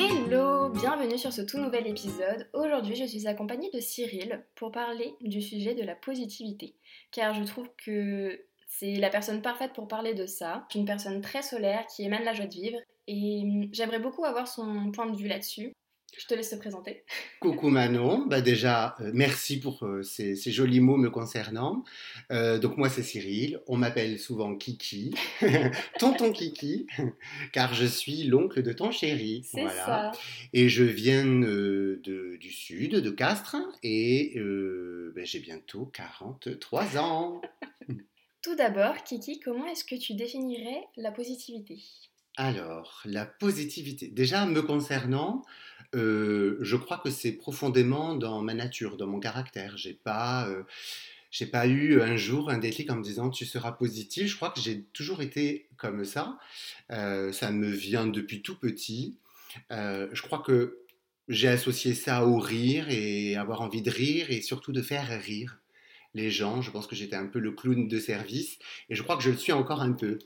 Hello, bienvenue sur ce tout nouvel épisode. Aujourd'hui, je suis accompagnée de Cyril pour parler du sujet de la positivité, car je trouve que c'est la personne parfaite pour parler de ça. Une personne très solaire qui émane la joie de vivre et j'aimerais beaucoup avoir son point de vue là-dessus. Je te laisse te présenter. Coucou Manon, bah déjà euh, merci pour euh, ces, ces, jolis mots me concernant. Euh, donc moi c'est Cyril, on m'appelle souvent Kiki, tonton Kiki, car je suis l'oncle de ton chéri. C'est voilà. ça. Et je viens de, du sud, de Castres, et bah, j'ai bientôt 43 ans. Tout d'abord, Kiki, comment est-ce que tu définirais la positivité? Alors, la positivité. Déjà, me concernant, euh, je crois que c'est profondément dans ma nature, dans mon caractère. J'ai pas, euh, j'ai pas eu un jour un déclic en me disant tu seras positif. Je crois que j'ai toujours été comme ça. Euh, ça me vient depuis tout petit. je crois que j'ai associé ça au rire et avoir envie de rire et surtout de faire rire les gens. Je pense que j'étais un peu le clown de service et je crois que je le suis encore un peu.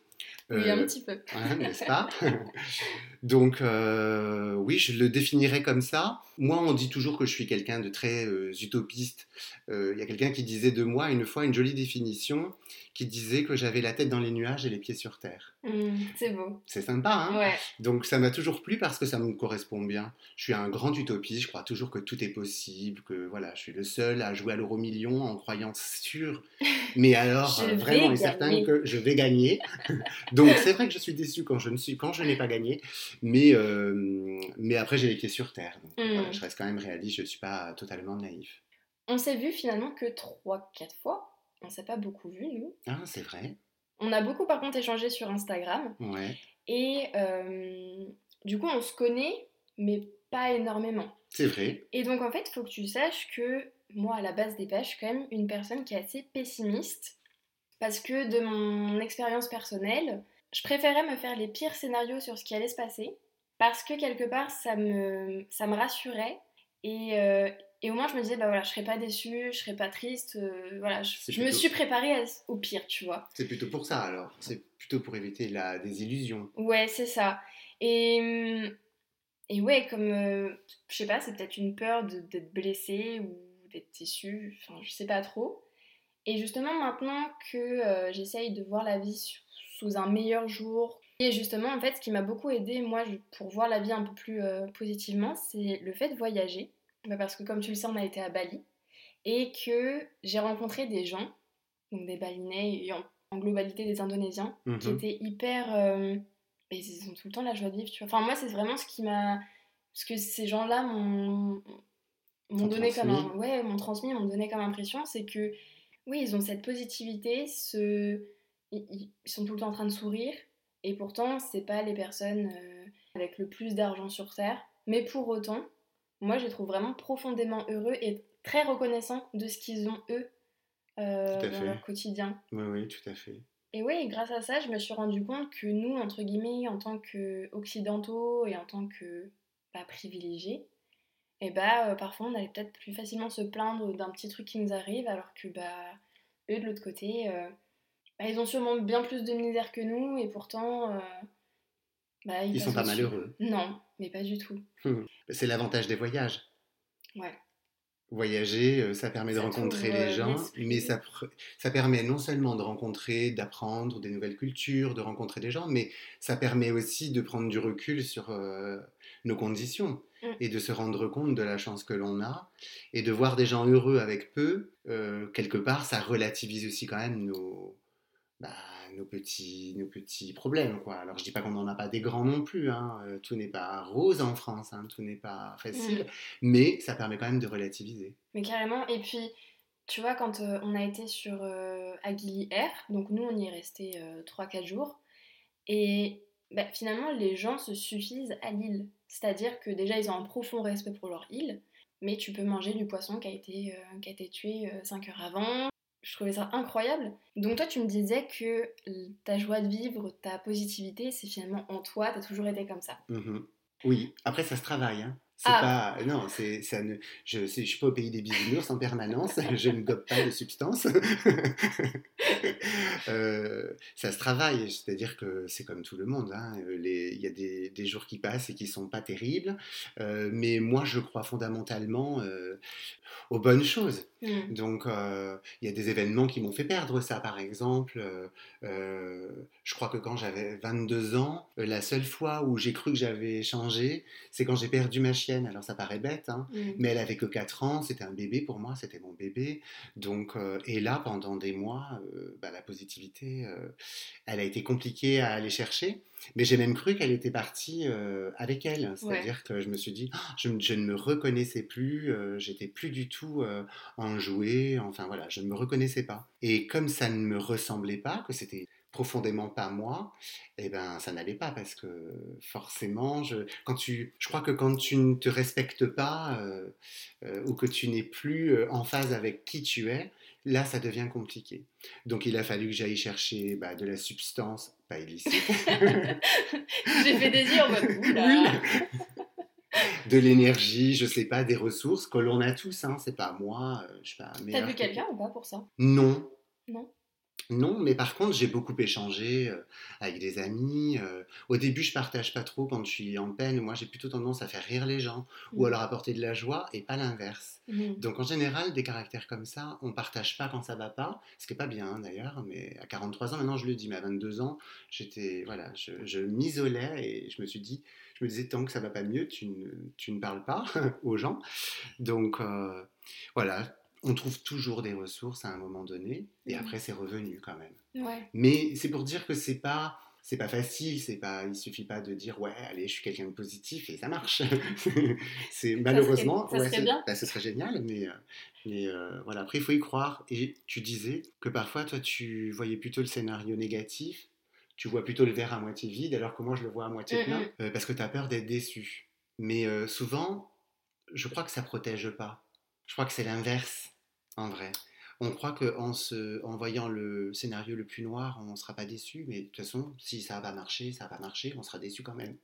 Oui, un petit peu. N'est-ce pas? Donc, euh, oui, je le définirais comme ça. Moi, on dit toujours que je suis quelqu'un de très euh, utopiste. Euh, il y a quelqu'un qui disait de moi une fois une jolie définition qui disait que j'avais la tête dans les nuages et les pieds sur terre. Mmh, c'est beau. C'est sympa, hein? Ouais. Donc ça m'a toujours plu parce que ça me correspond bien. Je suis un grand utopiste, je crois toujours que tout est possible, que voilà, je suis le seul à jouer à l'euro million en croyant sûr, mais alors vraiment et certain que je vais gagner. Donc c'est vrai que je suis déçu quand je ne suis, quand je n'ai pas gagné, mais euh, mais après j'ai les pieds sur terre. Donc, voilà, je reste quand même réaliste, je ne suis pas totalement naïf. On s'est vu finalement que 3-4 fois on s'est pas beaucoup vu, nous. Ah, c'est vrai. On a beaucoup, par contre, échangé sur Instagram. Ouais. Et euh, du coup, on se connaît, mais pas énormément. C'est vrai. Et donc, en fait, il faut que tu saches que moi, à la base des pages, je suis quand même une personne qui est assez pessimiste. Parce que de mon expérience personnelle, je préférais me faire les pires scénarios sur ce qui allait se passer. Parce que quelque part, ça me, ça me rassurait. Et, euh, et au moins, je me disais, bah voilà, je serais pas déçue, je serais pas triste. Euh, voilà, je, me suis préparée au pire, tu vois. C'est plutôt pour ça alors. C'est plutôt pour éviter la désillusion. Ouais, c'est ça. Et, et ouais, comme, euh, je sais pas, c'est peut-être une peur d'être blessée ou d'être déçue, enfin, je sais pas trop. Et justement, maintenant que euh, j'essaye de voir la vie sous un meilleur jour, et justement, en fait, ce qui m'a beaucoup aidé, moi, pour voir la vie un peu plus positivement, c'est le fait de voyager. Bah, parce que comme tu le sais, on a été à Bali et que j'ai rencontré des gens, donc des Balinais et en, globalité des Indonésiens, qui mhm. étaient hyper. Euh, ils ont tout le temps la joie de vivre, tu vois. Enfin, moi, c'est vraiment ce qui m'a. Ce que ces gens-là m'ont donné comme un... ouais m'ont transmis m'ont donné comme impression c'est que oui ils ont cette positivité ce ils, sont tout le temps en train de sourire et pourtant c'est pas les personnes euh, avec le plus d'argent sur terre mais pour autant moi je les trouve vraiment profondément heureux et très reconnaissants de ce qu'ils ont eux euh, dans leur quotidien. Oui, oui, tout à fait. Et oui, grâce à ça, je me suis rendu compte que nous, entre guillemets, en tant qu'occidentaux et en tant que bah, privilégiés, et eh bah, euh, parfois on allait peut-être plus facilement se plaindre d'un petit truc qui nous arrive, alors que bah, eux, de l'autre côté, euh, bah, ils ont sûrement bien plus de misère que nous, et pourtant, bah, ils, sont pas malheureux. Non, mais pas du tout. C'est l'avantage des voyages. Ouais. Voyager, euh, ça permet de rencontrer les euh, gens, mais ça, ça permet non seulement de rencontrer, d'apprendre des nouvelles cultures, de rencontrer des gens, mais ça permet aussi de prendre du recul sur euh, nos conditions. Et de se rendre compte de la chance que l'on a et de voir des gens heureux avec peu. quelque part, ça relativise aussi quand même nos, bah, nos petits, nos petits problèmes. Quoi. Alors je dis pas qu'on n'en a pas des grands non plus, hein. Euh, tout n'est pas rose en France, hein. tout n'est pas facile, mm. mais ça permet quand même de relativiser. Mais carrément, et puis tu vois, quand euh, on a été sur euh, Aguili Air, donc nous on y est resté 3-4 jours, et bah, finalement les gens se suffisent à l'île. C'est-à-dire que déjà ils ont un profond respect pour leur île, mais tu peux manger du poisson qui a été, qui a été tué 5 heures avant, je trouvais ça incroyable. Donc toi, tu me disais que ta joie de vivre, ta positivité, c'est finalement en toi, t'as toujours été comme ça. Mhm. Oui, après ça se travaille. Hein. C'est ah. pas, non, c'est, ça ne, je ne suis pas au pays des bisounours en permanence, je ne gobe pas de substances. Euh, ça se travaille, c'est-à-dire que c'est comme tout le monde. Hein. Il y a des, des, jours qui passent et qui sont pas terribles, euh, mais moi je crois fondamentalement euh, aux bonnes choses. Mmh. Donc il y a des événements qui m'ont fait perdre ça, par exemple. je crois que quand j'avais 22 ans, la seule fois où j'ai cru que j'avais changé, c'est quand j'ai perdu ma chienne alors ça paraît bête, hein, mmh. mais elle avait que 4 ans, c'était un bébé pour moi, c'était mon bébé. Donc, euh, et là, pendant des mois, euh, bah, la positivité, euh, elle a été compliquée à aller chercher. Mais j'ai même cru qu'elle était partie avec elle. C'est-à-dire que je me suis dit, oh, je, je, ne me reconnaissais plus, j'étais plus du tout en jouet, enfin voilà, je ne me reconnaissais pas. Et comme ça ne me ressemblait pas, que c'était profondément pas moi, eh ben ça n'allait pas parce que forcément, je, quand tu, je crois que quand tu ne te respectes pas euh, euh, ou que tu n'es plus euh, en phase avec qui tu es, là ça devient compliqué. Donc il a fallu que j'aille chercher bah, de la substance pas illicite. J'ai fait des yeux en mode de l'énergie, je sais pas, des ressources que l'on a tous, hein, c'est pas moi, je sais pas. T'as vu quelqu'un ou pas pour ça? Non. Non? Non, mais par contre, j'ai beaucoup échangé euh, avec des amis. Euh. au début, je partage pas trop quand je suis en peine. Moi, j'ai plutôt tendance à faire rire les gens ou à mmh. leur apporter de la joie et pas l'inverse. Mmh. Donc, en général, des caractères comme ça, on partage pas quand ça va pas, ce qui est pas bien d'ailleurs. Mais à 43 ans, maintenant, je le dis, mais à 22 ans, j'étais, voilà, je, m'isolais et je me suis dit, je me disais, tant que ça va pas mieux, tu ne, parles pas aux gens. Donc, euh, voilà on trouve toujours des ressources à un moment donné, et après c'est revenu quand même. Mais c'est pour dire que c'est pas c'est pas facile, c'est pas il suffit pas de dire ouais allez je suis quelqu'un de positif et ça marche. c'est malheureusement ça serait, bien. Bah, ce serait génial, mais euh, mais euh, voilà après il faut y croire. Et tu disais que parfois toi tu voyais plutôt le scénario négatif, tu vois plutôt le verre à moitié vide alors que moi je le vois à moitié plein euh, parce que tu as peur d'être déçu. Mais souvent je crois que ça protège pas. Je crois que c'est l'inverse en vrai. On croit qu'en en voyant le scénario le plus noir, on ne sera pas déçu, mais de toute façon, si ça va marcher, ça va marcher, on sera déçu quand même.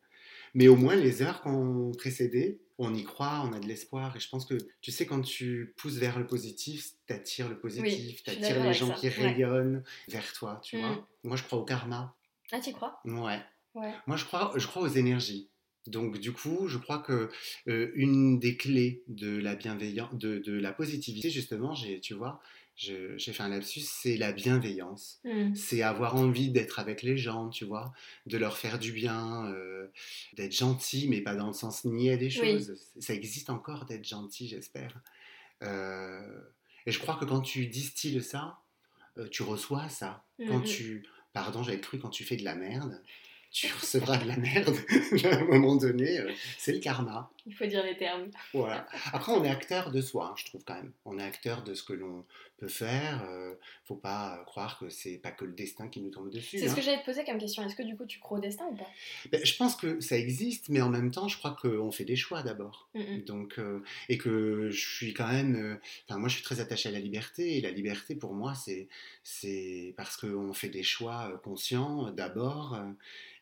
Mais au moins, les heures qu'on précédé, on y croit, on a de l'espoir. Et je pense que, tu sais, quand tu pousses vers le positif, tu attires le positif, tu attires les gens qui rayonnent vers toi, tu vois. Mm. Moi, je crois au karma. Ah, tu crois? Ouais. ouais. Moi, je crois, je crois aux énergies. Donc du coup, je crois que euh, une des clés de la bienveillance, de, la positivité, justement, j'ai, tu vois, j'ai fait un lapsus, c'est la bienveillance. Mmh. C'est avoir envie d'être avec les gens, tu vois, de leur faire du bien, euh, d'être gentil, mais pas dans le sens nier des choses. Ça existe encore d'être gentil, j'espère. Euh, et je crois que quand tu distilles ça, tu reçois ça. Quand mmh. tu, pardon, j'avais cru quand tu fais de la merde, tu recevras de la merde à un moment donné. Euh, c'est le karma. Il faut dire les termes. Voilà. Après, on est acteur de soi, hein, je trouve quand même. On est acteur de ce que l'on peut faire. euh, faut pas croire que c'est pas que le destin qui nous tombe dessus. C'est ce hein. que j'allais te poser comme question. Est-ce que du coup, tu crois au destin ou pas? Ben, Je pense que ça existe, mais en même temps, je crois qu'on fait des choix d'abord. Mm, mm. Donc, euh, et que je suis quand même. Enfin, moi, je suis très attaché à la liberté. Et la liberté, pour moi, c'est c'est parce qu'on fait des choix conscients d'abord.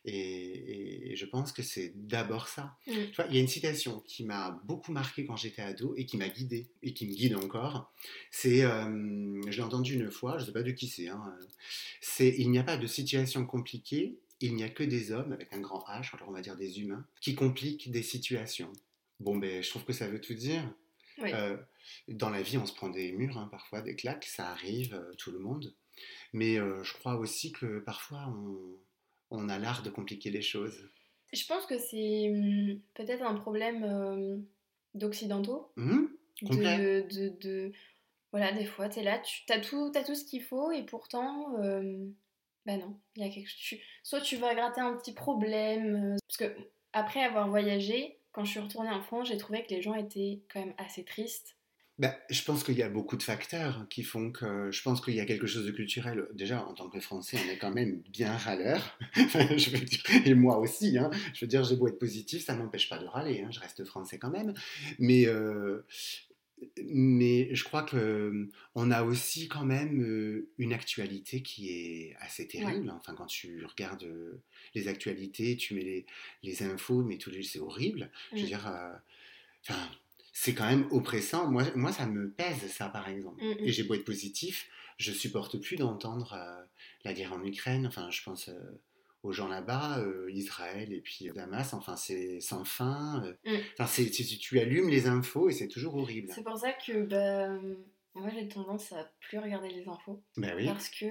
Et, je pense que c'est d'abord ça. Mm. Tu vois, il y a une citation qui m'a beaucoup marqué quand j'étais ado et qui m'a guidé et qui me guide encore. C'est, euh, je l'ai entendu une fois, je ne sais pas de qui c'est. Hein, c'est il n'y a pas de situation compliquée, il n'y a que des hommes avec un grand H, alors on va dire des humains, qui compliquent des situations. Bon, ben, je trouve que ça veut tout dire. Euh, dans la vie, on se prend des murs, hein, parfois des claques, ça arrive, euh, tout le monde. Mais je crois aussi que parfois on on a l'art de compliquer les choses. Je pense que c'est hum, peut-être un problème euh, d'occidentaux. Mmh, de, de, Voilà, des fois, tu es là, tu as tout, as tout ce qu'il faut et pourtant, euh, bah non, il y a quelque chose. Soit tu vas gratter un petit problème. Euh, parce que après avoir voyagé, quand je suis retournée en France, j'ai trouvé que les gens étaient quand même assez tristes. Ben, je pense qu'il y a beaucoup de facteurs qui font que je pense qu'il y a quelque chose de culturel. Déjà, en tant que Français, on est quand même bien râleur. je veux dire, et moi aussi. Hein. Je veux dire, j'ai beau être positif, ça ne m'empêche pas de râler. Hein. Je reste français quand même. Mais, euh, mais je crois que on a aussi quand même une actualité qui est assez terrible. Enfin, quand tu regardes les actualités, tu mets les, les infos, mais les c'est horrible. Je veux mmh. dire Enfin, c'est quand même oppressant. Moi, moi, ça me pèse, ça, par exemple. Mm, mm. Et j'ai beau être positif, je supporte plus d'entendre euh, la guerre en Ukraine. Enfin, je pense euh, aux gens là-bas, euh, Israël et puis Damas. Enfin, c'est sans fin. Mm. Enfin, c'est, tu, tu allumes les infos et c'est toujours horrible. C'est pour ça que bah, moi j'ai tendance à plus regarder les infos. Ben oui. Parce que,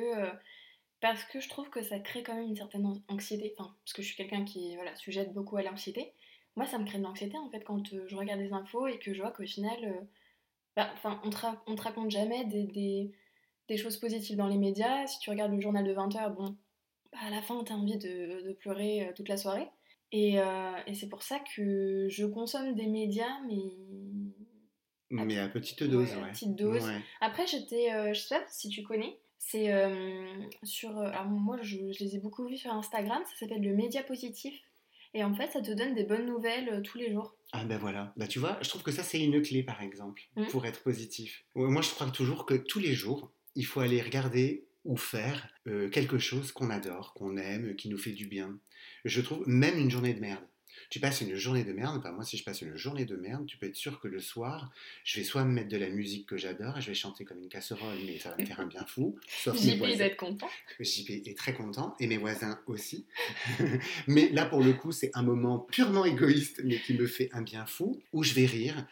parce que je trouve que ça crée quand même une certaine anxiété. Enfin, parce que je suis quelqu'un qui voilà, sujette beaucoup à l'anxiété moi, ça me crée de l'anxiété en fait quand euh, je regarde des infos et que je vois qu'au final, euh, bah, enfin, on, te on te raconte jamais des, des, des, choses positives dans les médias. Si tu regardes le journal de 20h, bon, bah, à la fin, tu as envie de, de, pleurer euh, toute la soirée. Et, et c'est pour ça que je consomme des médias, mais. Mais à petite dose, ouais. À petite dose. Après, j'étais. je sais pas si tu connais. C'est sur. alors, moi, je, je, les ai beaucoup vus sur Instagram. Ça s'appelle le média positif. Et en fait, ça te donne des bonnes nouvelles euh, tous les jours. Ah ben voilà, bah tu vois, je trouve que ça c'est une clé par exemple mmh. pour être positif. Moi je crois toujours que tous les jours, il faut aller regarder ou faire euh, quelque chose qu'on adore, qu'on aime, qui nous fait du bien. Je trouve même une journée de merde tu passes une journée de merde, moi si je passe une journée de merde, tu peux être sûr que le soir, je vais soit me mettre de la musique que j'adore et je vais chanter comme une casserole, mais ça va me faire un bien fou. Sauf JP être content. JP est très content et mes voisins aussi. mais là pour le coup, c'est un moment purement égoïste, mais qui me fait un bien fou, où je vais rire,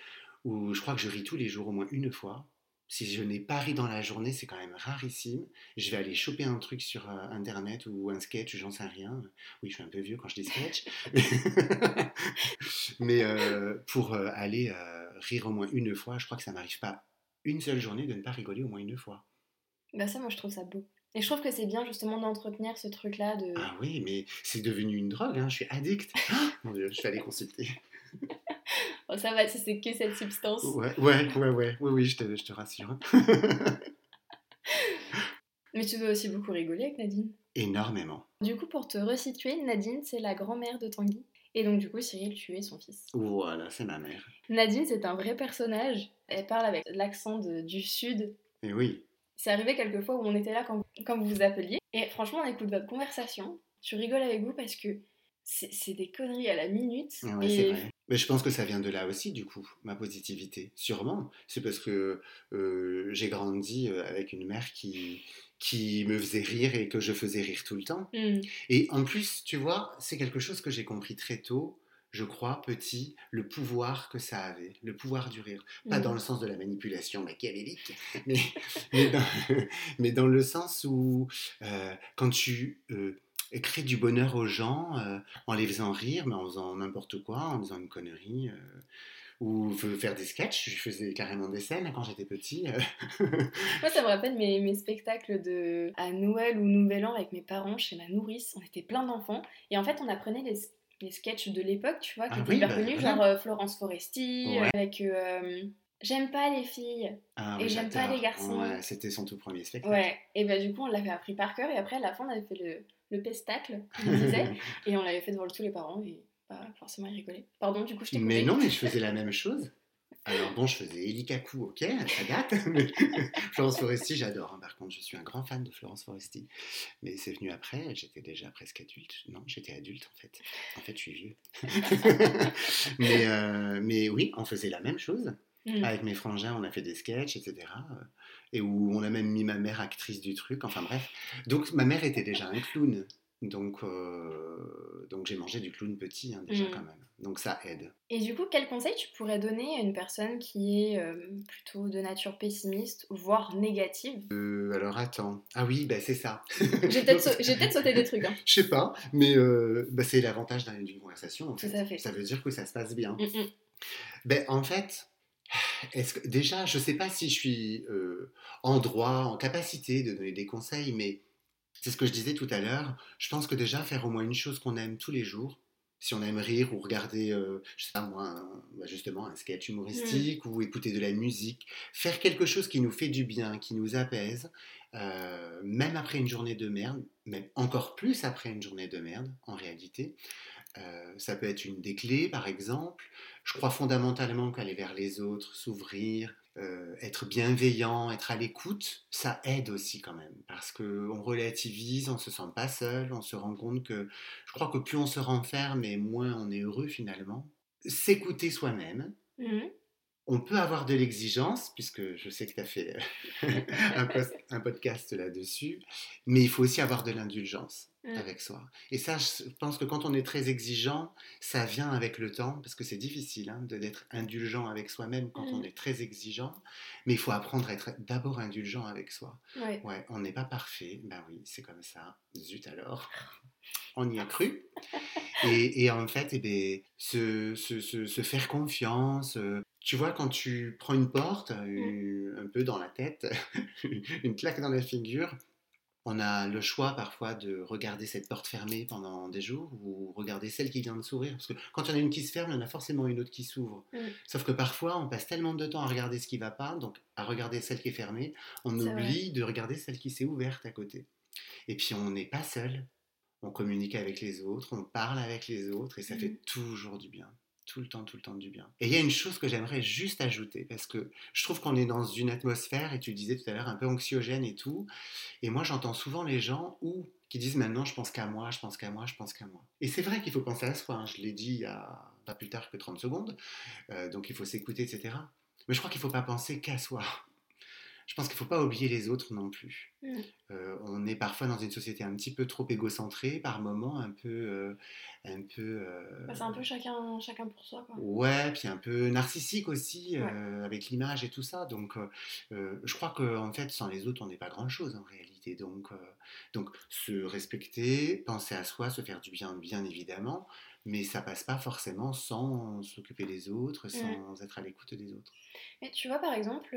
où je crois que je ris tous les jours au moins une fois, si je n'ai pas ri dans la journée, c'est quand même rarissime. Je vais aller choper un truc sur euh, internet ou un sketch, j'en sais rien. Oui, je suis un peu vieux quand je dis sketch. Mais euh, pour euh, aller rire au moins une fois, je crois que ça m'arrive pas une seule journée de ne pas rigoler au moins une fois. Bah ça, moi, je trouve ça beau. Et je trouve que c'est bien justement d'entretenir ce truc-là de... Ah oui, mais c'est devenu une drogue, hein. je suis addict. Mon Dieu, je vais aller consulter. Oh, ça va si c'est que cette substance. Ouais, ouais, ouais, ouais, oui, oui, je te, je te rassure. Mais tu veux aussi beaucoup rigoler avec Nadine Énormément. Du coup, pour te resituer, Nadine, c'est la grand-mère de Tanguy. Et donc, du coup, Cyril, tu es son fils. Voilà, c'est ma mère. Nadine, c'est un vrai personnage. Elle parle avec l'accent du sud. Et oui. C'est arrivé quelquefois où on était là quand, quand vous vous appeliez. Et franchement, on écoute votre conversation. Tu rigoles avec vous parce que c'est des conneries à la minute. Ouais, c'est vrai. Mais je pense que ça vient de là aussi, du coup, ma positivité. Sûrement. C'est parce que euh, j'ai grandi euh, avec une mère qui, qui me faisait rire et que je faisais rire tout le temps. Mmh. Et en plus, tu vois, c'est quelque chose que j'ai compris très tôt, je crois, petit, le pouvoir que ça avait, le pouvoir du rire. Pas dans mmh. le sens de la manipulation machiavélique, mais, mais, dans, mais dans, le sens où, euh, quand tu créer du bonheur aux gens euh, en les faisant rire, mais en faisant n'importe quoi, en faisant une connerie. Euh, ou faire des sketchs, je faisais carrément des scènes quand j'étais petit. Euh. Moi, ça me rappelle mes, mes, spectacles de à Noël ou Nouvel An avec mes parents chez ma nourrice. On était plein d'enfants et en fait, on apprenait les, les sketchs de l'époque, tu vois, qui ah étaient hyper bah, connus, genre Florence Foresti, avec J'aime pas les filles ah et j'aime pas les garçons. Ouais, c'était son tout premier spectacle. Ouais, et bah du coup on l'avait appris par cœur et après à la fin on avait fait le, le pestacle, comme disait, et on l'avait fait devant tous les parents et bah, forcément ils rigolaient. Pardon, du coup je t'ai Mais non, mais je faisais la même chose. Alors bon, je faisais Elikaku, ok, ça date. Mais Florence Foresti, j'adore. Hein. Par contre, je suis un grand fan de Florence Foresti. Mais c'est venu après, j'étais déjà presque adulte. Non, j'étais adulte en fait. En fait, je suis vieux. mais, euh, mais oui, on faisait la même chose. Mm. Avec mes frangins, on a fait des sketchs, etc. Et où on a même mis ma mère actrice du truc. Enfin bref. Donc ma mère était déjà un clown. Donc, euh, donc j'ai mangé du clown petit hein, déjà mm. quand même. Donc ça aide. Et du coup, quel conseil tu pourrais donner à une personne qui est euh, plutôt de nature pessimiste, voire négative? Euh, Alors attends. Ah oui, bah, c'est ça. j'ai peut-être sauté des trucs. Hein. Je sais pas, mais bah, c'est l'avantage d'une conversation. En fait. fait. Ça veut dire que ça se passe bien. Mm, ben, en fait, est-ce que, déjà, je ne sais pas si je suis euh, en droit, en capacité de donner des conseils, mais c'est ce que je disais tout à l'heure. Je pense que déjà, faire au moins une chose qu'on aime tous les jours, si on aime rire ou regarder, euh, je sais pas moi, bah, justement un sketch humoristique ou écouter de la musique, faire quelque chose qui nous fait du bien, qui nous apaise, euh, même après une journée de merde, même encore plus après une journée de merde en réalité. Ça peut être une des clés, par exemple. Je crois fondamentalement qu'aller vers les autres, s'ouvrir, euh, être bienveillant, être à l'écoute, ça aide aussi quand même. Parce qu'on relativise, on se sent pas seul, on se rend compte que je crois que plus on se renferme et moins on est heureux finalement. S'écouter soi-même, Mhm. On peut avoir de l'exigence, puisque je sais que tu as fait un, un, podcast là-dessus, mais il faut aussi avoir de l'indulgence. Mm. avec soi. Et ça, je pense que quand on est très exigeant, ça vient avec le temps, parce que c'est difficile hein, d'être indulgent avec soi-même quand on mm. est très exigeant, mais il faut apprendre à être d'abord indulgent avec soi. Ouais, on n'est pas parfait, ben oui, c'est comme ça, zut alors, on y a cru. Et, en fait, eh ben, se, se, se, faire confiance, euh, tu vois, quand tu prends une porte, mm. euh, un peu dans la tête, une claque dans la figure, on a le choix parfois de regarder cette porte fermée pendant des jours ou regarder celle qui vient de s'ouvrir. Parce que quand il y en a une qui se ferme, il y en a forcément une autre qui s'ouvre. Mm. Sauf que parfois, on passe tellement de temps à regarder ce qui va pas, donc à regarder celle qui est fermée, on oublie de regarder celle qui s'est ouverte à côté. Et puis on n'est pas seul. On communique avec les autres, on parle avec les autres et ça fait mm. toujours du bien tout le temps, tout le temps du bien. Et il y a une chose que j'aimerais juste ajouter, parce que je trouve qu'on est dans une atmosphère, et tu disais tout à l'heure, un peu anxiogène et tout. Et moi, j'entends souvent les gens qui disent maintenant, je pense qu'à moi, je pense qu'à moi, je pense qu'à moi. Et c'est vrai qu'il faut penser à soi. Hein. Je l'ai dit il pas plus tard que 30 secondes. Euh, donc il faut s'écouter, etc. Mais je crois qu'il ne faut pas penser qu'à soi je pense qu'il ne faut pas oublier les autres non plus. Mm. Euh, on est parfois dans une société un petit peu trop égocentrée, par moments un peu... Euh, un peu euh, bah, c'est un peu chacun, chacun pour soi. Quoi. Ouais, puis un peu narcissique aussi, avec l'image et tout ça. Donc je crois qu'en en fait, sans les autres, on n'est pas grand-chose en réalité. Donc, donc se respecter, penser à soi, se faire du bien, bien évidemment, mais ça passe pas forcément sans s'occuper des autres, mm. sans être à l'écoute des autres. Mais tu vois, par exemple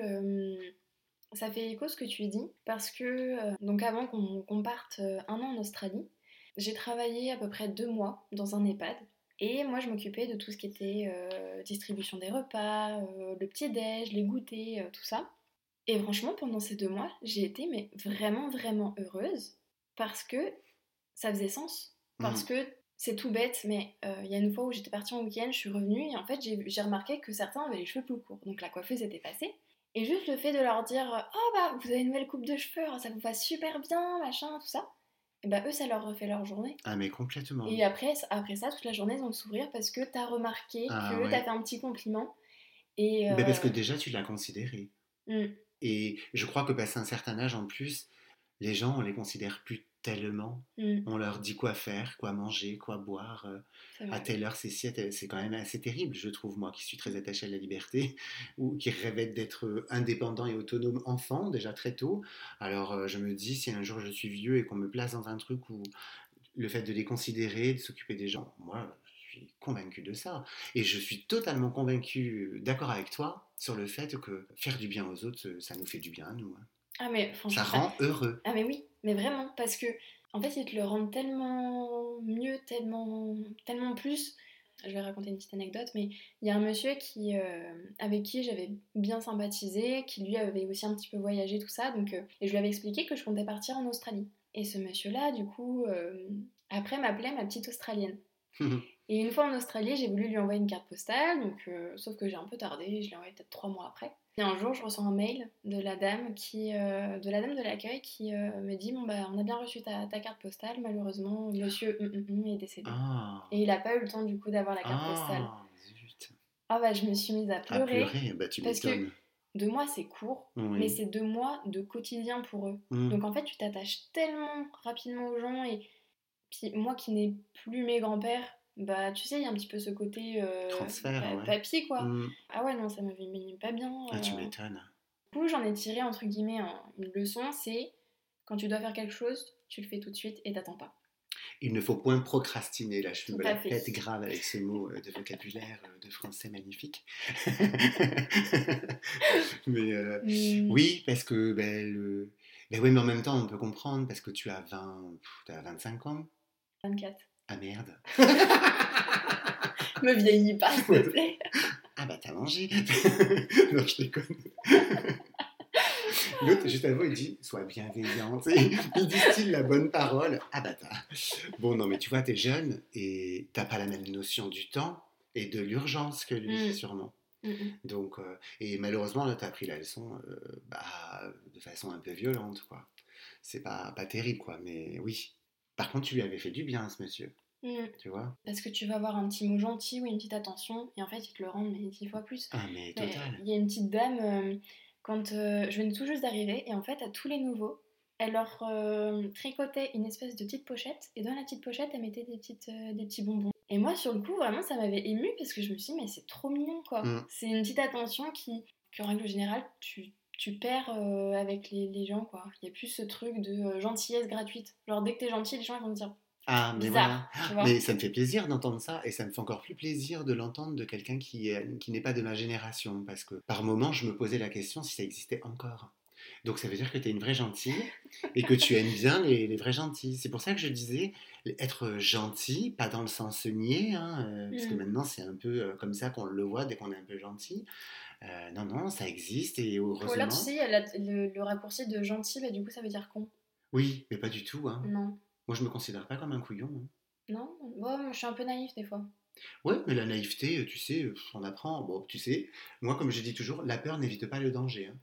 ça fait écho ce que tu dis, parce que, euh, donc avant qu'on parte euh, un an en Australie, j'ai travaillé à peu près deux mois dans un EHPAD. Et moi, je m'occupais de tout ce qui était euh, distribution des repas, le petit-déj, les goûters, tout ça. Et franchement, pendant ces deux mois, j'ai été mais vraiment, vraiment heureuse parce que ça faisait sens. Parce mmh. que c'est tout bête, mais il y a une fois où j'étais partie en week-end, je suis revenue et en fait, j'ai remarqué que certains avaient les cheveux plus courts. Donc la coiffeuse était passée. Et juste le fait de leur dire Oh bah vous avez une nouvelle coupe de cheveux, ça vous va super bien, machin, tout ça. Et bah eux ça leur refait leur journée. Ah mais complètement. Et après, après ça, toute la journée ils vont sourire parce que t'as remarqué ah que t'as fait un petit compliment. Et, mais parce que euh, déjà tu l'as considéré. Mmh. Et je crois que passé un certain âge en plus, les gens on les considère plus tellement. Mm. On leur dit quoi faire, quoi manger, quoi boire. Euh, à telle heure, c'est C'est quand même assez terrible, je trouve, moi qui suis très attaché à la liberté, ou qui rêvais d'être euh, indépendant et autonome enfant, déjà très tôt. Alors euh, je me dis, si un jour je suis vieux et qu'on me place dans un truc où le fait de les considérer, de s'occuper des gens, moi, je suis convaincu de ça. Et je suis totalement convaincu, d'accord avec toi, sur le fait que faire du bien aux autres, ça nous fait du bien à nous. Hein. Ah mais ça rend heureux. Ah mais oui, mais vraiment parce que en fait ils te le rendent tellement mieux, tellement tellement plus. Je vais raconter une petite anecdote, mais il y a un monsieur euh, avec qui j'avais bien sympathisé, qui lui avait aussi un petit peu voyagé, tout ça, euh, et je lui avais expliqué que je comptais partir en Australie. Et ce monsieur-là, du coup, euh, après m'appelait ma petite Australienne. et une fois en Australie, j'ai voulu lui envoyer une carte postale, donc, sauf que j'ai un peu tardé, je l'ai envoyé peut-être trois mois après. Et un jour, je reçois un mail de la dame qui, euh, de la dame de l'accueil qui euh, me dit bon bah on a bien reçu ta, carte postale, malheureusement Monsieur hum, hum, hum est décédé. Ah. Et il n'a pas eu le temps du coup d'avoir la carte ah, postale. Ah bah je me suis mise à pleurer. À pleurer bah, tu parce que deux mois c'est court, mais c'est deux mois de quotidien pour eux. Donc en fait tu t'attaches tellement rapidement aux gens et puis moi qui n'ai plus mes grands-pères, bah tu sais il y a un petit peu ce côté euh, transfert papier quoi. Mmh. ah ouais non ça m'avait mis pas bien ah, tu euh. m'étonnes. Du coup j'en ai tiré entre guillemets une leçon c'est quand tu dois faire quelque chose tu le fais tout de suite et t'attends pas. Il ne faut point procrastiner là je me la tête grave avec ce mot euh, de vocabulaire de français magnifique. Mais mmh. oui parce que ben, le... ben oui mais en même temps on peut comprendre parce que tu as 20 tu as 25 ans. 24 ah merde. Me vieillis pas, s'il te plaît. Ah bah t'as mangé. non, je déconne. L'autre, juste avant, il dit Sois bienveillant. Il distille la bonne parole. Ah bah t'as. Bon, non, mais tu vois, t'es jeune et t'as pas la même notion du temps et de l'urgence que lui, mm. sûrement. Mm, mm. Donc, euh, et malheureusement, là, t'as pris la leçon euh, bah, de façon un peu violente, quoi. C'est pas, pas terrible, quoi, mais oui. Par contre, tu lui avais fait du bien, ce monsieur. Mm. Tu vois? Parce que tu vas avoir un petit mot gentil ou une petite attention, et en fait, ils te le rendent mais dix fois plus. Ah, mais total. Il y a une petite dame, euh, quand euh, je venais tout juste d'arriver, et en fait, à tous les nouveaux, elle leur euh, tricotait une espèce de petite pochette, et dans la petite pochette, elle mettait des, petites, des petits bonbons. Et moi, sur le coup, vraiment, ça m'avait ému parce que je me suis dit, mais c'est trop mignon, quoi. Mm. C'est une petite attention qui, en règle générale, tu, tu perds avec les, les, gens, quoi. Il y a plus ce truc de gentillesse gratuite. Genre, dès que t'es gentil, les gens ils vont te dire ah, mais voilà. Mais ça me fait plaisir d'entendre ça et ça me fait encore plus plaisir de l'entendre de quelqu'un qui, qui n'est pas de ma génération parce que par moments, je me posais la question si ça existait encore. Donc ça veut dire que tu es une vraie gentille et que tu aimes bien les, vrais gentils. C'est pour ça que je disais être gentil, pas dans le sens nier, hein, euh, parce que mmh. maintenant c'est un peu euh, comme ça qu'on le voit dès qu'on est un peu gentil. Euh, non, non, ça existe et heureusement. Là, tu sais, le, le, raccourci de gentil, bah, du coup ça veut dire con. Oui, mais pas du tout. Hein. Non. Moi, je me considère pas comme un couillon. Hein. Non, moi, je suis un peu naïf des fois. Ouais, mais la naïveté, tu sais, on apprend. Bon, tu sais, moi, comme je dis toujours, la peur n'évite pas le danger. Hein.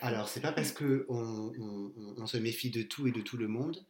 Alors, c'est pas parce que on, se méfie de tout et de tout le monde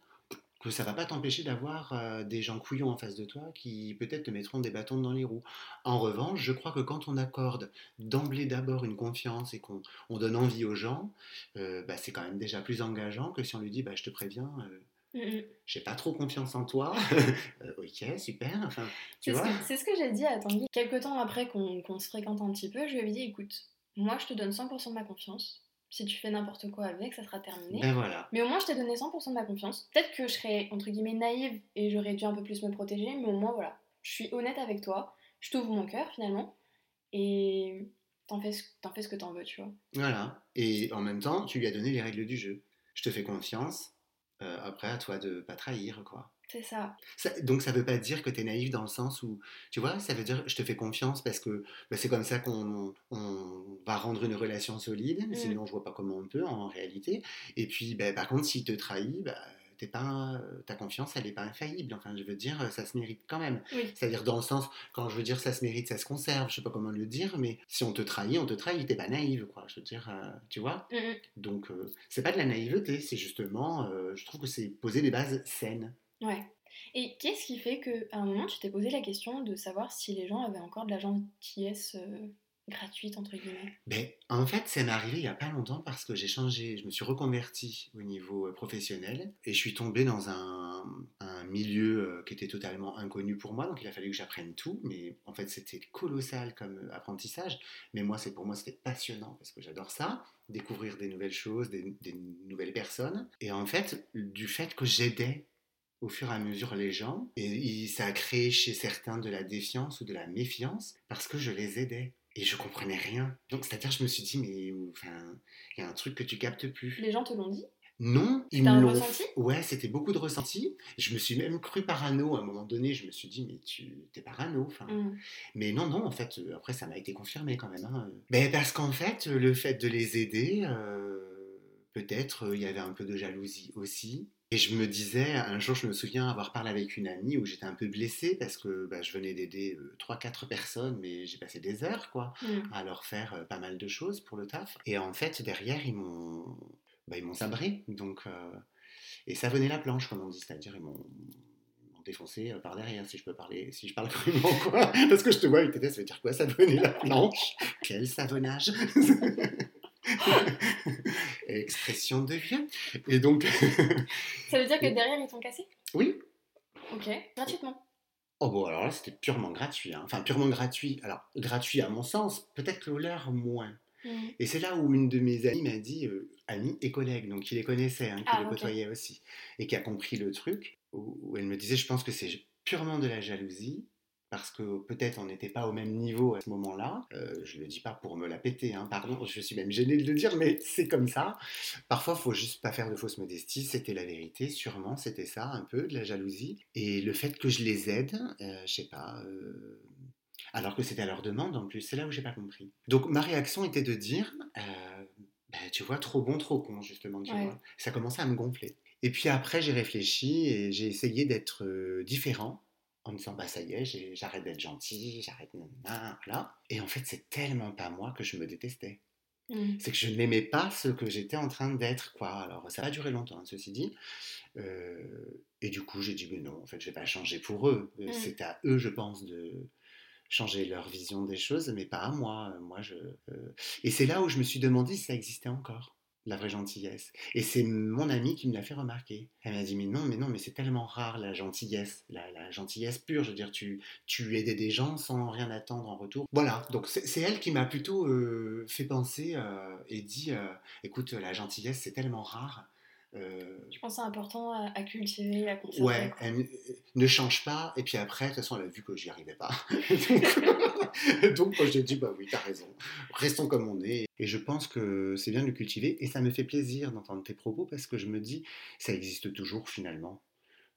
que ça va pas t'empêcher d'avoir euh, des gens couillons en face de toi qui peut-être te mettront des bâtons dans les roues. En revanche, je crois que quand on accorde d'emblée d'abord une confiance et qu'on donne envie aux gens, euh, bah, c'est quand même déjà plus engageant que si on lui dit bah, je te préviens, euh, Mmh j'ai pas trop confiance en toi. Euh, ok, super. Enfin, c'est ce, que j'ai dit à Tanguy. Quelques temps après qu'on se fréquente un petit peu, je lui ai dit écoute, moi je te donne 100% de ma confiance. Si tu fais n'importe quoi avec, ça sera terminé. Ben voilà. Mais au moins, je t'ai donné 100% de ma confiance. Peut-être que je serais, entre guillemets, naïve et j'aurais dû un peu plus me protéger, mais au moins, voilà. Je suis honnête avec toi. Je t'ouvre mon cœur, finalement. Et t'en fais, fais ce que t'en veux, tu vois. Voilà. Et en même temps, tu lui as donné les règles du jeu. Je te fais confiance. Euh, après, à toi de pas trahir, quoi. C'est ça. Donc ça veut pas dire que tu es naïf dans le sens où, tu vois, ça veut dire je te fais confiance parce que bah, c'est comme ça qu'on va rendre une relation solide, mmh. sinon je vois pas comment on peut en réalité. Et puis bah, par contre, s'il te trahit, bah, pas, ta confiance, elle n'est pas infaillible. Enfin, je veux dire, ça se mérite quand même. C'est-à-dire dans le sens, quand je veux dire ça se mérite, ça se conserve, je sais pas comment le dire, mais si on te trahit, on te trahit, t'es pas naïve, quoi. Je veux dire, euh, tu vois? Mm, mm. Donc, euh, c'est pas de la naïveté, c'est justement, euh, je trouve que c'est poser des bases saines. Ouais. Et qu'est-ce qui fait qu'à un moment, tu t'es posé la question de savoir si les gens avaient encore de la gentillesse gratuite entre guillemets? Ben, En fait, ça m'est arrivé il n'y a pas longtemps parce que j'ai changé, je me suis reconverti au niveau euh, professionnel et je suis tombé dans un, un, milieu euh, qui était totalement inconnu pour moi, donc il a fallu que j'apprenne tout, mais en fait c'était colossal comme euh, apprentissage, mais moi c'est pour moi c'était passionnant parce que j'adore ça, découvrir des nouvelles choses, des, des nouvelles personnes, et en fait du fait que j'aidais au fur et à mesure les gens, et ça a créé chez certains de la défiance ou de la méfiance parce que je les aidais et je comprenais rien. Donc, c'est-à-dire, je me suis dit, mais enfin, il y a un truc que tu captes plus. Les gens te l'ont dit? Non, ils me l'ont. ressenti? Ouais, c'était beaucoup de ressenti. Je me suis même cru parano à un moment donné. Je me suis dit, mais tu es parano. Enfin, mmh. Mais non, non, en fait, euh, après, ça m'a été confirmé quand même. Hein. Mais parce qu'en fait, le fait de les aider, euh, peut-être, euh, il y avait un peu de jalousie aussi. Et je me disais, un jour, je me souviens avoir parlé avec une amie où j'étais un peu blessée parce que bah, je venais d'aider 3-4 euh, personnes, mais j'ai passé des heures quoi, mmh. à leur faire euh, pas mal de choses pour le taf. Et en fait, derrière, ils m'ont bah, ils m'ont sabré. Donc, euh, et ça venait la planche, comme on dit, c'est-à-dire ils m'ont défoncé par derrière, si je peux parler, si je parle crûment, quoi. Parce que je te vois avec tes ça veut dire quoi venait la planche? Quel savonnage Expression de vieux. Et donc. ça veut dire que derrière, ils t'ont cassé? Oui. Ok, gratuitement. Oh bon, alors là, c'était purement gratuit. Hein. Enfin, purement gratuit. Alors, gratuit à mon sens, peut-être que leur moins. Hmm. Et c'est là où une de mes amies m'a dit, euh, amie et collègue, donc qui les connaissait, hein, qui ah, les côtoyait aussi, et qui a compris le truc, où elle me disait, je pense que c'est purement de la jalousie, parce que peut-être on n'était pas au même niveau à ce moment-là. Euh, je ne le dis pas pour me la péter, hein, pardon, je suis même gênée de le dire, mais c'est comme ça. Parfois, il faut juste pas faire de fausse modestie, c'était la vérité, sûrement, c'était ça, un peu, de la jalousie. Et le fait que je les aide, euh, je sais pas... Euh, alors que c'était à leur demande en plus, c'est là où j'ai pas compris. Donc ma réaction était de dire, bah, tu vois, trop bon, trop con, justement, tu vois. Ça commençait à me gonfler. Et puis après, j'ai réfléchi et j'ai essayé d'être différent en me disant bah ça y est, j'arrête d'être gentil, j'arrête là. Et en fait, c'est tellement pas moi que je me détestais. Mmh. C'est que je n'aimais pas ce que j'étais en train d'être, quoi. Alors, ça va durer longtemps, hein, ceci dit. Euh, et du coup, j'ai dit, mais non, en fait, je vais pas changer pour eux. Euh, mmh. C'est à eux, je pense, de changer leur vision des choses, mais pas à moi. Moi, je. Euh, et c'est là où je me suis demandé si ça existait encore la vraie gentillesse. Et c'est mon amie qui me l'a fait remarquer. Elle m'a dit mais non, mais non, mais c'est tellement rare la gentillesse, la, gentillesse pure. Je veux dire, tu, tu aidais des gens sans rien attendre en retour. Voilà, donc c'est elle qui m'a plutôt euh, fait penser euh, et dit, euh, écoute, la gentillesse c'est tellement rare. Euh, je pense que c'est important à, cultiver, à conserver. Ouais, elle ne change pas. Et puis après, de toute façon, elle a vu que j'y arrivais pas. donc, moi, j'ai dit, bah oui, t'as raison. Restons comme on est. Et je pense que c'est bien de le cultiver. Et ça me fait plaisir d'entendre tes propos parce que je me dis, ça existe toujours finalement.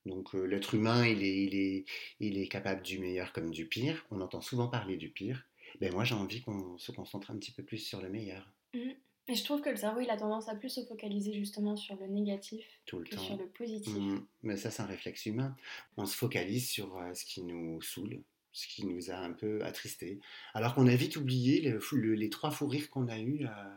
Donc euh, l'être humain, il est, il, est, il est capable du meilleur comme du pire. On entend souvent parler du pire. Ben moi, j'ai envie qu'on se concentre un petit peu plus sur le meilleur. Mmh. Et je trouve que le cerveau, il a tendance à plus se focaliser justement sur le négatif que sur le positif. Mmh. Mais ça, c'est un réflexe humain. On se focalise sur euh, ce qui nous saoule, ce qui nous a un peu attristés. Alors qu'on a vite oublié les trois fous rires qu'on a eus euh,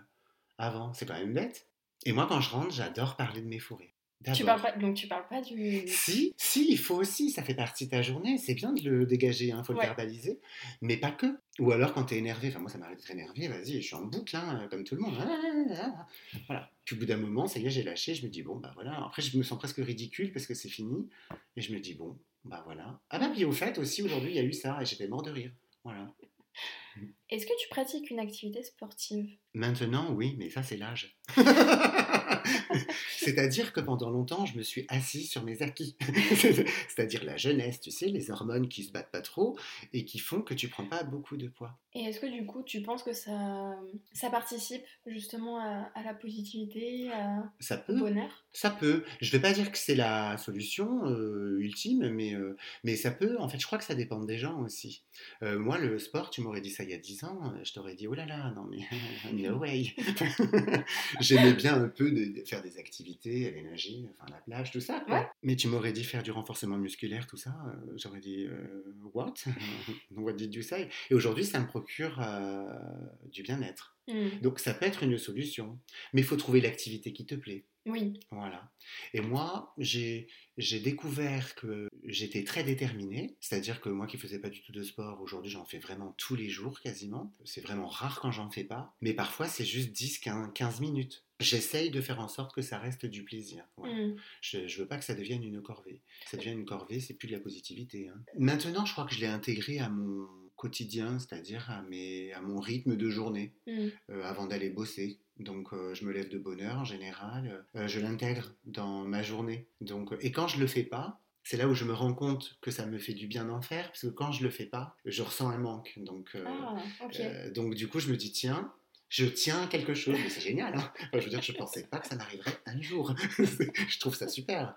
avant. C'est quand même bête. Et moi, quand je rentre, j'adore parler de mes fous rires. Tu parles pas, donc tu parles pas du. Si, si, il faut aussi, ça fait partie de ta journée. C'est bien de le dégager, il hein, faut le verbaliser, mais pas que. Ou alors quand tu es énervé, enfin moi ça m'arrive d'être énervé, vas-y, je suis en boucle, hein, comme tout le monde. Voilà. Puis au bout d'un moment, ça y est, j'ai lâché, je me dis, bon, bah voilà. Après, je me sens presque ridicule parce que c'est fini. Et je me dis, bon, bah voilà. Ah bah, puis au fait, aussi, aujourd'hui, il y a eu ça et j'étais mort de rire. Voilà. Est-ce que tu pratiques une activité sportive? Maintenant, oui, mais ça, c'est l'âge. C'est-à-dire que pendant longtemps, je me suis assis sur mes acquis. C'est-à-dire la jeunesse, tu sais, les hormones qui se battent pas trop et qui font que tu prends pas beaucoup de poids. Et est-ce que du coup, tu penses que ça, ça participe justement à, la positivité, à ça peut, au bonheur? Ça peut. Je vais pas dire que c'est la solution euh, ultime, mais, euh, mais ça peut. En fait, je crois que ça dépend des gens aussi. Euh, moi, le sport, tu m'aurais dit ça il y a 10 ans, je t'aurais dit, oh là là, non mais no way. J'aimais bien un peu de, faire des activités, aller nager, enfin la plage, tout ça. Mais tu m'aurais dit faire du renforcement musculaire, tout ça. Euh, j'aurais dit euh, what? What did you say? Et aujourd'hui, ça me procure euh, du bien-être. Mmh. Donc ça peut être une solution, mais il faut trouver l'activité qui te plaît. Oui. Voilà. Et moi, j'ai découvert que j'étais très déterminée, c'est-à-dire que moi qui faisais pas du tout de sport, aujourd'hui j'en fais vraiment tous les jours quasiment. C'est vraiment rare quand j'en fais pas, mais parfois c'est juste 10, 15 minutes. J'essaye de faire en sorte que ça reste du plaisir. Mmh. Je, ne veux pas que ça devienne une corvée. Ça devient une corvée, c'est plus de la positivité. Hein. Maintenant, je crois que je l'ai intégré à mon quotidien, c'est-à-dire à, à mon rythme de journée, mmh. euh, avant d'aller bosser. Donc euh, je me lève de bonne heure en général, euh, je l'intègre dans ma journée. Donc, et quand je le fais pas, c'est là où je me rends compte que ça me fait du bien d'en faire, parce que quand je le fais pas, je ressens un manque. Donc, ah, donc du coup, je me dis, tiens, je tiens quelque chose, mais c'est génial. Hein je veux dire, je ne pensais pas que ça m'arriverait un jour. je trouve ça super.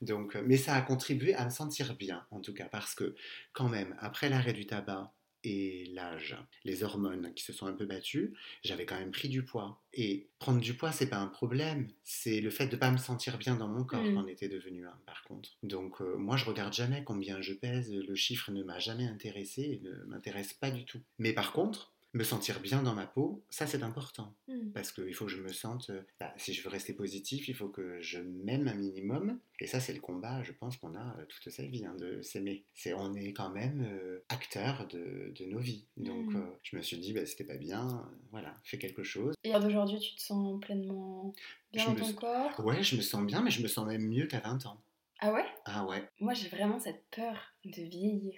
Donc, mais ça a contribué à me sentir bien, en tout cas, parce que quand même, après l'arrêt du tabac, et l'âge, les hormones qui se sont un peu battues, j'avais quand même pris du poids. Et prendre du poids, c'est pas un problème, c'est le fait de pas me sentir bien dans mon corps mmh. qu'en était devenu un, par contre. Donc euh, moi, je regarde jamais combien je pèse, le chiffre ne m'a jamais intéressé et ne m'intéresse pas du tout. Mais par contre, me sentir bien dans ma peau, ça c'est important. Hmm. Parce qu'il faut que je me sente, euh, bah, si je veux rester positif, il faut que je m'aime un minimum. Et ça c'est le combat, je pense qu'on a euh, toute sa vie, hein, de s'aimer. C'est, on est quand même euh, acteur de, de, nos vies. Donc hmm. je me suis dit, bah, c'était pas bien, voilà, fais quelque chose. Et d'aujourd'hui, tu te sens pleinement bien dans ton corps? Ouais, je me sens bien, mais je me sens même mieux qu'à 20 ans. Ah ouais? Ah ouais. Moi j'ai vraiment cette peur de vieillir.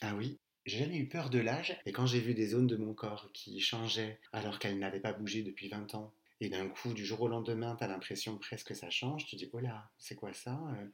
Ah oui j'ai jamais eu peur de l'âge, et quand j'ai vu des zones de mon corps qui changeaient alors qu'elles n'avaient pas bougé depuis 20 ans, et d'un coup, du jour au lendemain, tu as l'impression presque que ça change, tu dis, oh là, c'est quoi ça euh?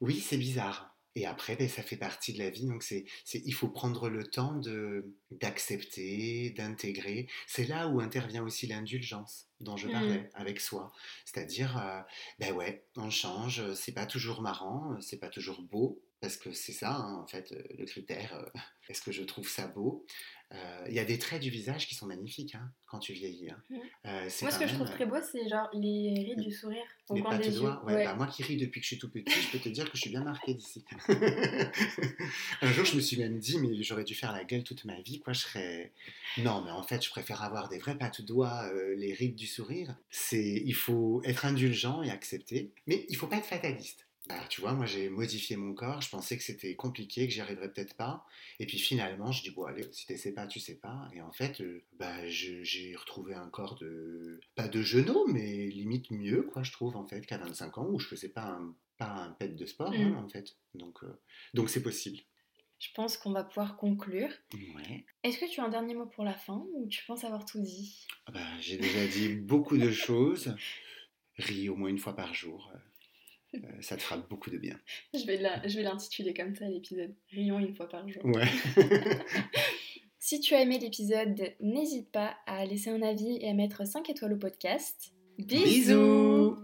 Oui, c'est bizarre. Et après, ben, ça fait partie de la vie, donc c'est, il faut prendre le temps de, d'accepter, d'intégrer. C'est là où intervient aussi l'indulgence dont je parlais mmh. avec soi. C'est-à-dire, euh, ben ouais, on change, c'est pas toujours marrant, c'est pas toujours beau, parce que c'est ça, hein, en fait, euh, le critère. Euh, est-ce que je trouve ça beau? Euh, Il y a des traits du visage qui sont magnifiques hein, quand tu vieillis. Hein. Mmh. moi, ce que je trouve très beau, c'est genre les rides du sourire au les coin des yeux. Ouais, Bah, moi qui ris depuis que je suis tout petit, je peux te dire que je suis bien marquée d'ici. Un jour, je me suis même dit, mais j'aurais dû faire la gueule toute ma vie, quoi. Je serais. Non, mais en fait, je préfère avoir des vrais pattes doigts, les rides du sourire. C'est, il faut être indulgent et accepter, mais il faut pas être fataliste. Bah, tu vois, moi j'ai modifié mon corps, je pensais que c'était compliqué, que j'y arriverais peut-être pas. Et puis finalement, je dis, bon, allez, si tu sais pas, tu sais pas. Et en fait, euh, bah, j'ai retrouvé un corps de. pas de genou, mais limite mieux, quoi, je trouve, en fait, qu'à 25 ans, où je faisais pas un, pas un pet de sport, hein, mm. en fait. Donc euh, donc c'est possible. Je pense qu'on va pouvoir conclure. Ouais. Est-ce que tu as un dernier mot pour la fin ou tu penses avoir tout dit? Ah bah, J'ai déjà dit beaucoup de choses. Ris au moins une fois par jour. Euh, ça te fera beaucoup de bien. Je vais l'intituler comme ça l'épisode. Rions une fois par jour. Ouais. si tu as aimé l'épisode, n'hésite pas à laisser un avis et à mettre 5 étoiles au podcast. Bisous